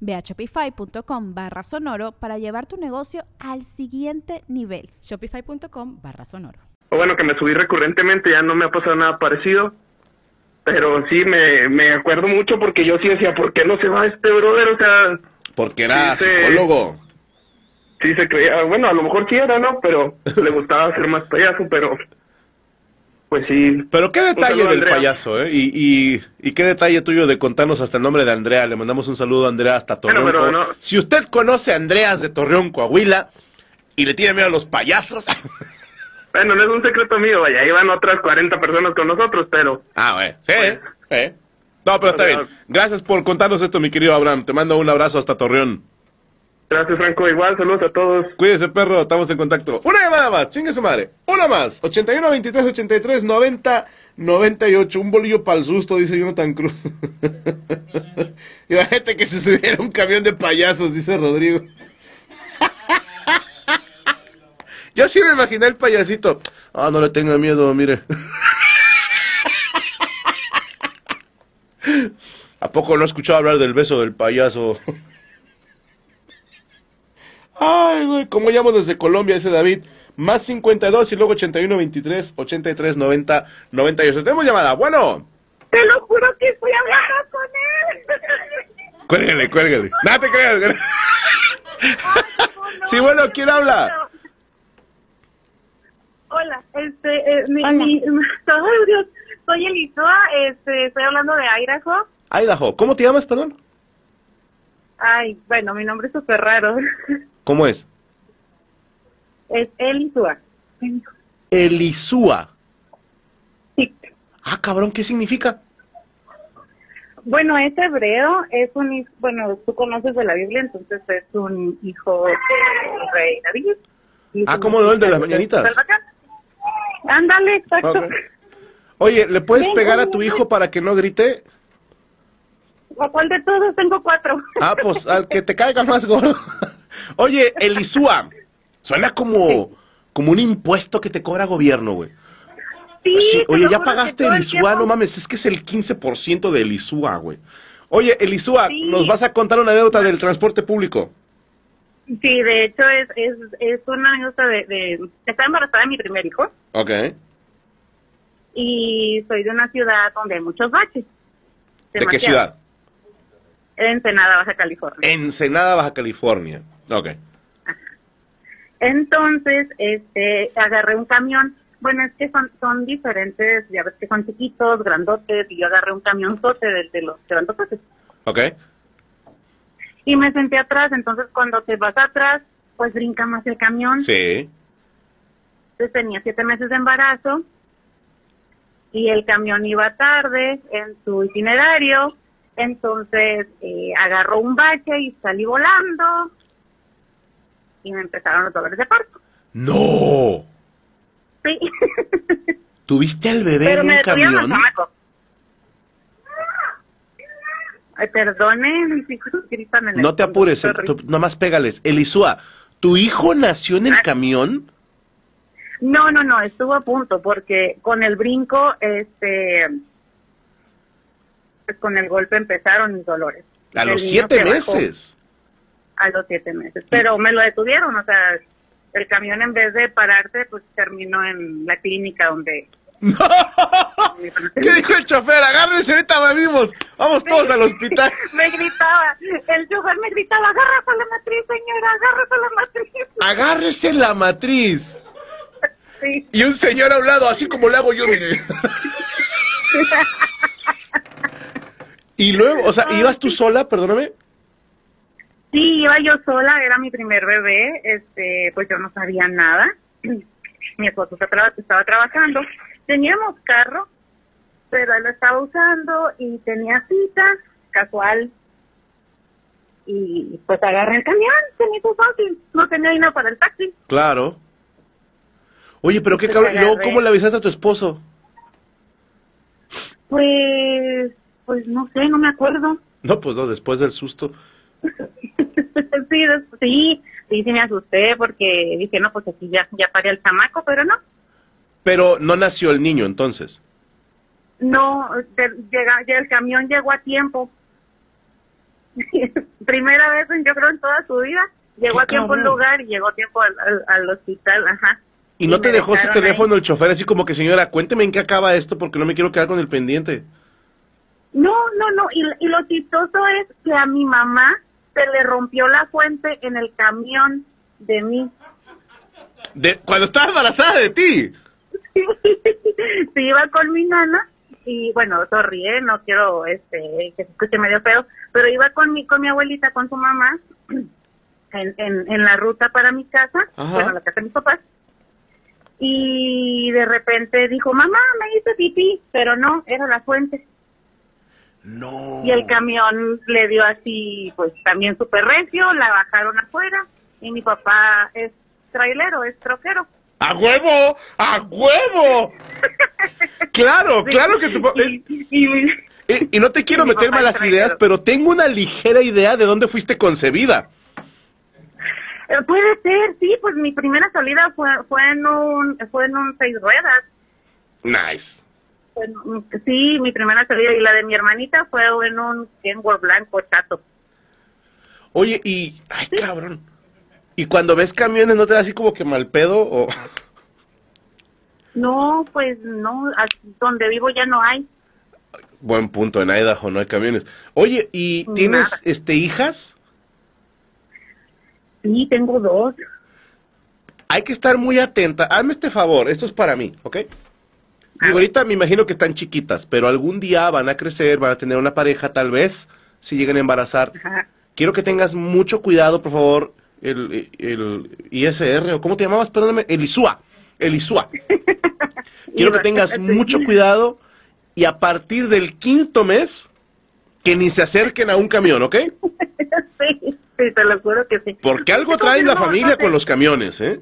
Ve a shopify.com barra sonoro para llevar tu negocio al siguiente nivel. Shopify.com barra sonoro. Bueno, que me subí recurrentemente, ya no me ha pasado nada parecido. Pero sí, me, me acuerdo mucho porque yo sí decía, ¿por qué no se va este brother? O sea... Porque era Sí, psicólogo. Sí se creía, bueno, a lo mejor sí era, ¿no? Pero le gustaba ser más payaso, pero... Pues sí. Pero qué detalle del Andrea. payaso, ¿eh? Y, y, y qué detalle tuyo de contarnos hasta el nombre de Andrea. Le mandamos un saludo a Andrea hasta Torreón. Bueno, pero Co- no- Si usted conoce a Andreas de Torreón, Coahuila, y le tiene miedo a los payasos. Bueno, no es un secreto mío, vaya, iban otras 40 personas con nosotros, pero... ah, güey. Sí, Pues- ¿eh? No, pero está bien. Gracias por contarnos esto, mi querido Abraham. Te mando un abrazo hasta Torreón. Gracias, Franco, igual, saludos a todos. Cuídese, perro, estamos en contacto. Una llamada más, chingue su madre. Una más. 81 23 83 90 98. Un bolillo para el susto, dice Jonathan Cruz. Imagínate que se subiera un camión de payasos, dice Rodrigo. Yo sí me imaginé el payasito. Ah, no le tenga miedo, mire. ¿A poco no he escuchado hablar del beso del payaso? Ay, güey, ¿cómo llamo desde Colombia ese David? Más 52 y luego 81 23 83 90 98. Tenemos llamada. Bueno, Te lo juro que estoy hablando con él. cuélgale, cuélgale. No te creas. güey. Sí, bueno, ¿quién habla? Hola, este, eh, mi, Hola. mi- ay, Dios, soy Elisua, este, estoy hablando de Idaho. Idaho, ¿cómo te llamas, perdón? Ay, bueno, mi nombre es súper raro. ¿Cómo es? Es Elisua. Elisúa. Sí. Ah, cabrón, ¿qué significa? Bueno, es hebreo, es un, bueno, tú conoces de la Biblia, entonces es un hijo del rey David. Ah, ¿cómo no? El de las mañanitas. Ándale, exacto. Oye, ¿le puedes Venga, pegar a tu hijo para que no grite? ¿A cuál de todos? Tengo cuatro. Ah, pues al que te caiga más gordo. Oye, Elisúa. Suena como, como un impuesto que te cobra gobierno, güey. Sí, oye, ya pagaste el tiempo- no mames, es que es el 15% de Elisúa, güey. Oye, Elisúa, Sí. ¿nos vas a contar una anécdota del transporte público? Sí, de hecho es, es, es una anécdota de, de... Estaba embarazada de mi primer hijo Ok. y soy de una ciudad donde hay muchos baches. ¿De qué ciudad? Ensenada, Baja California. Ensenada, Baja California. Ok. Entonces, este, agarré un camión. Bueno, es que son, son diferentes, ya ves que son chiquitos, grandotes, y yo agarré un camionzote de, de los grandotes. Ok. Y me senté atrás, entonces cuando te vas atrás, pues brinca más el camión. Sí. Entonces tenía siete meses de embarazo y el camión iba tarde en su itinerario, entonces eh, agarró un bache y salí volando y me empezaron los dolores de parto. ¡No! Sí, ¿Tuviste al bebé pero en un camión? Ay, perdone, mis hijos gritan en el No te fondo, apures, sorry. tú- nomás pégales. Elisúa, ¿tu hijo nació en el Ah. camión? No, no, no, estuvo a punto porque con el brinco, este, pues con el golpe empezaron mis dolores. A El los siete meses. A los siete meses. Pero me lo detuvieron, o sea, el camión en vez de pararse, pues terminó en la clínica donde... ¿Qué dijo el chofer? Agárrense, ahorita venimos. Vamos todos al hospital. me gritaba, el chofer me gritaba, agárrate la matriz, señora, agárrate la matriz. Agárrese la matriz. Sí. Y un señor a un lado, así como le hago yo, mire. y luego, o sea, ¿ibas tú sola, perdóname? Sí, iba yo sola, era mi primer bebé, este, pues yo no sabía nada. Mi esposo estaba trabajando, teníamos carro, pero él lo estaba usando y tenía cita casual. Y pues agarré el camión, se me hizo fácil, no tenía dinero para el taxi. Claro. Oye, pero qué Pues cabrón. ¿Y luego cómo le avisaste a tu esposo? Pues, pues no sé, no me acuerdo. No, pues no, después del susto. Sí, des- sí, sí, sí me asusté porque dije, no, pues aquí ya, ya paré el chamaco, pero no. Pero no nació el niño entonces. No, de- llega, el camión llegó a tiempo. Primera vez, yo creo, en toda su vida. Llegó ¡Qué a tiempo al lugar y llegó a tiempo al, al- al hospital, ajá. Y no te dejó su teléfono ahí. el chofer así como que, señora, cuénteme en qué acaba esto porque no me quiero quedar con el pendiente. No, no, no. Y, y lo chistoso es que a mi mamá se le rompió la fuente en el camión de mí. De, cuando estaba embarazada de ti. se iba con mi nana y bueno, sorry, ¿eh? no quiero este que se escuche medio feo, pero iba con mi con mi abuelita, con su mamá en, en, en la ruta para mi casa, Ajá. bueno, la casa de mis papás. Y de repente dijo, mamá, me hice pipí, pero no, era la fuente. No. Y el camión le dio así, pues también súper recio, la bajaron afuera y mi papá es trailero, es troquero. ¡A huevo! ¡A huevo! Claro, claro que tu pa- Y- y- y- Eh, y no te quiero meter papá malas ideas, pero tengo una ligera idea de dónde fuiste concebida. Eh, Puede ser, sí, pues mi primera salida fue fue en un fue en un seis ruedas. Nice. Sí, mi primera salida y la de mi hermanita fue en un Kenworth blanco chato. Oye, y... ¡Ay, cabrón! ¿Y cuando ves camiones no te da así como que mal pedo o...? No, pues no, donde vivo ya no hay. Buen punto, en Idaho no hay camiones. Oye, ¿y tienes Nada. este hijas? Sí, tengo dos. Hay que estar muy atenta. Hazme este favor, esto es para mí, ¿ok? Digo, ahorita me imagino que están chiquitas, pero algún día van a crecer, van a tener una pareja, tal vez, si llegan a embarazar. Ajá. Quiero que tengas mucho cuidado, por favor, el, el ISR, o ¿cómo te llamabas? Perdóname, el ISUA. El ISUA. Quiero que tengas mucho cuidado y a partir del quinto mes, que ni se acerquen a un camión, ¿ok? sí, sí, te lo juro que sí. Porque algo trae la familia con los camiones, ¿eh?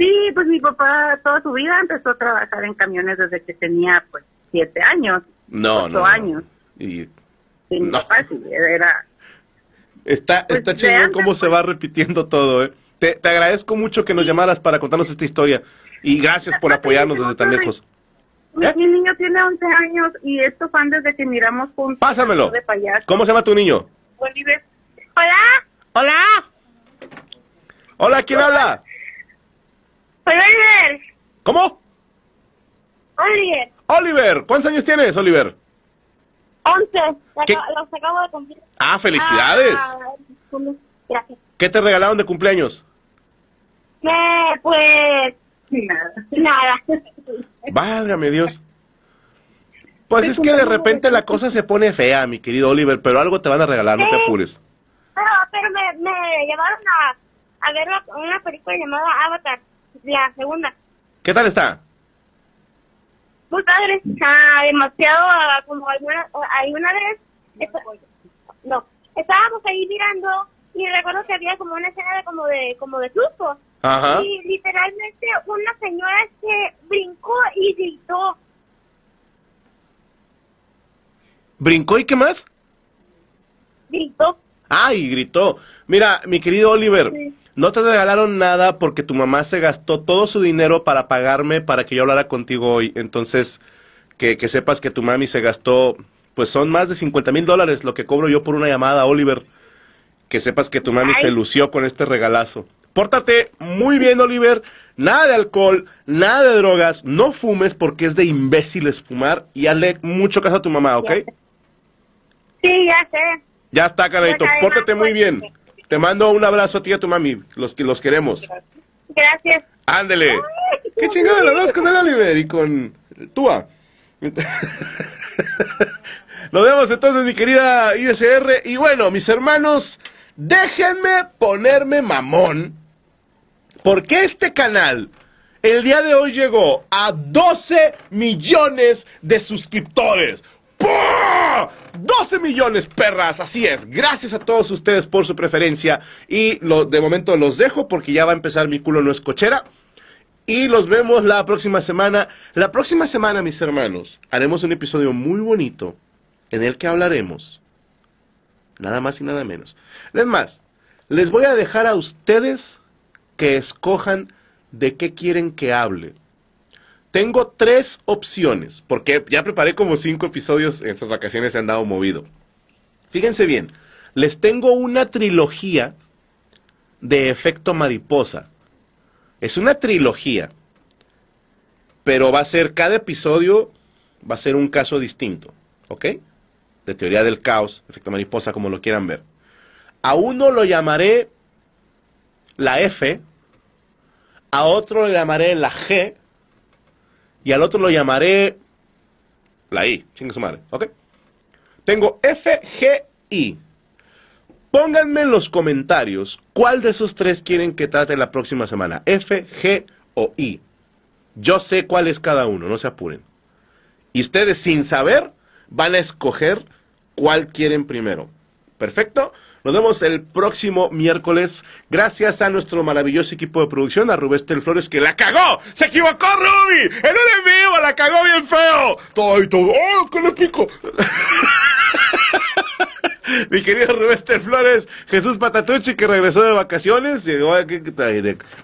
Sí, pues mi papá toda su vida empezó a trabajar en camiones desde que tenía pues siete años. No, Ocho no. no. años. Y Sí, mi No. papá sí, era... está, Pues, está de chingón antes, cómo se va repitiendo todo, ¿eh? Te, te agradezco mucho que nos llamaras para contarnos esta historia. Y gracias por apoyarnos desde tan lejos. Mi, ¿Eh? mi niño tiene 11 años y esto fan desde que miramos juntos. Pásamelo. De. ¿Cómo se llama tu niño? Hola, Hola. Hola, ¿quién habla? Oliver. ¿Cómo? Oliver, Oliver. ¿Cuántos años tienes, Oliver? 11. ¿Qué? Los acabo de cumplir. Ah, felicidades. Ah, gracias. ¿Qué te regalaron de cumpleaños? Eh, pues... Nada. Nada. Válgame Dios. Pues es que de repente la cosa se pone fea, mi querido Oliver, pero algo te van a regalar, no te apures. Pero, pero me, me llevaron a, a ver una película llamada Avatar, la segunda. ¿Qué tal está? Muy padre. Ah, demasiado, ah, como alguna, hay una vez, no, estábamos ahí mirando y recuerdo que había como una escena de como de, como de susto. Ajá. Y literalmente una señora se brincó y gritó. ¿Brincó y qué más? Gritó. Ay, gritó. Mira, mi querido Oliver, no te regalaron nada porque tu mamá se gastó todo su dinero para pagarme para que yo hablara contigo hoy. Entonces, que, que sepas que tu mami se gastó, pues son más de 50 mil dólares lo que cobro yo por una llamada, Oliver. Que sepas que tu mami Ay. se lució con este regalazo. Pórtate muy bien, Oliver. Nada de alcohol, nada de drogas. No fumes porque es de imbéciles fumar. Y hazle mucho caso a tu mamá, ¿ok? Sí, ya sé. Ya está, Canadito. Pues, Pórtate muy pues, bien. Te mando un abrazo a ti y a tu mami, los que los queremos. Gracias. Ándele. ¿Qué chingada hablas con el Oliver y con Tua? Nos vemos entonces, mi querida ISR. Y bueno, mis hermanos, déjenme ponerme mamón. Porque este canal el día de hoy llegó a 12 millones de suscriptores. ¡Pah! 12 millones, perras, así es. Gracias a todos ustedes por su preferencia. Y de momento los dejo porque ya va a empezar mi culo no es cochera. Y los vemos la próxima semana. La próxima semana, mis hermanos, haremos un episodio muy bonito en el que hablaremos. Nada más y nada menos. Es más, les voy a dejar a ustedes que escojan de qué quieren que hable. Tengo tres opciones, porque ya preparé como cinco episodios en estas vacaciones, se han dado movido. Fíjense bien, les tengo una trilogía de efecto mariposa. Es una trilogía, pero va a ser cada episodio, va a ser un caso distinto, ¿ok? De teoría del caos, efecto mariposa, como lo quieran ver. A uno lo llamaré la F, a otro le llamaré la G y al otro lo llamaré la I, chingue su madre, ¿ok? Tengo F, G, I. Pónganme en los comentarios cuál de esos tres quieren que trate la próxima semana, F, G o I. Yo sé cuál es cada uno, no se apuren. Y ustedes sin saber van a escoger cuál quieren primero. ¿Perfecto? Nos vemos el próximo miércoles. Gracias a nuestro maravilloso equipo de producción, a Rubén Flores, que la cagó. ¡Se equivocó, Ruby! ¡En un en vivo! ¡La cagó bien feo! Todo y todo. ¡Oh, qué le pico! Mi querido Rubén Flores, Jesús Patatucci, que regresó de vacaciones. Llegó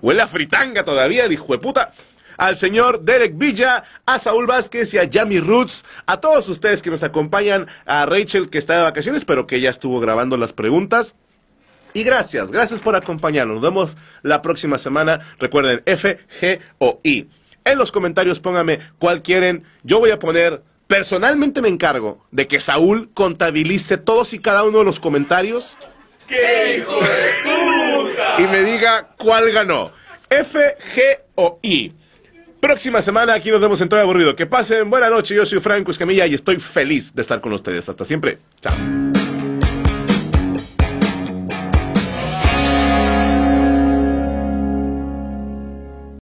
huele a fritanga todavía, el hijo de puta al señor Derek Villa, a Saúl Vázquez y a Yami Roots, a todos ustedes que nos acompañan, a Rachel que está de vacaciones, pero que ya estuvo grabando las preguntas. Y gracias, gracias por acompañarnos. Nos vemos la próxima semana. Recuerden F, G o I. En los comentarios pónganme cuál quieren. Yo voy a poner, personalmente me encargo de que Saúl contabilice todos y cada uno de los comentarios. ¡Qué hijo de puta! Y me diga cuál ganó. F, G o I. Próxima semana aquí nos vemos en Todo Aburrido. Que pasen buena noche. Yo soy Franco Escamilla y estoy feliz de estar con ustedes. Hasta siempre. Chao.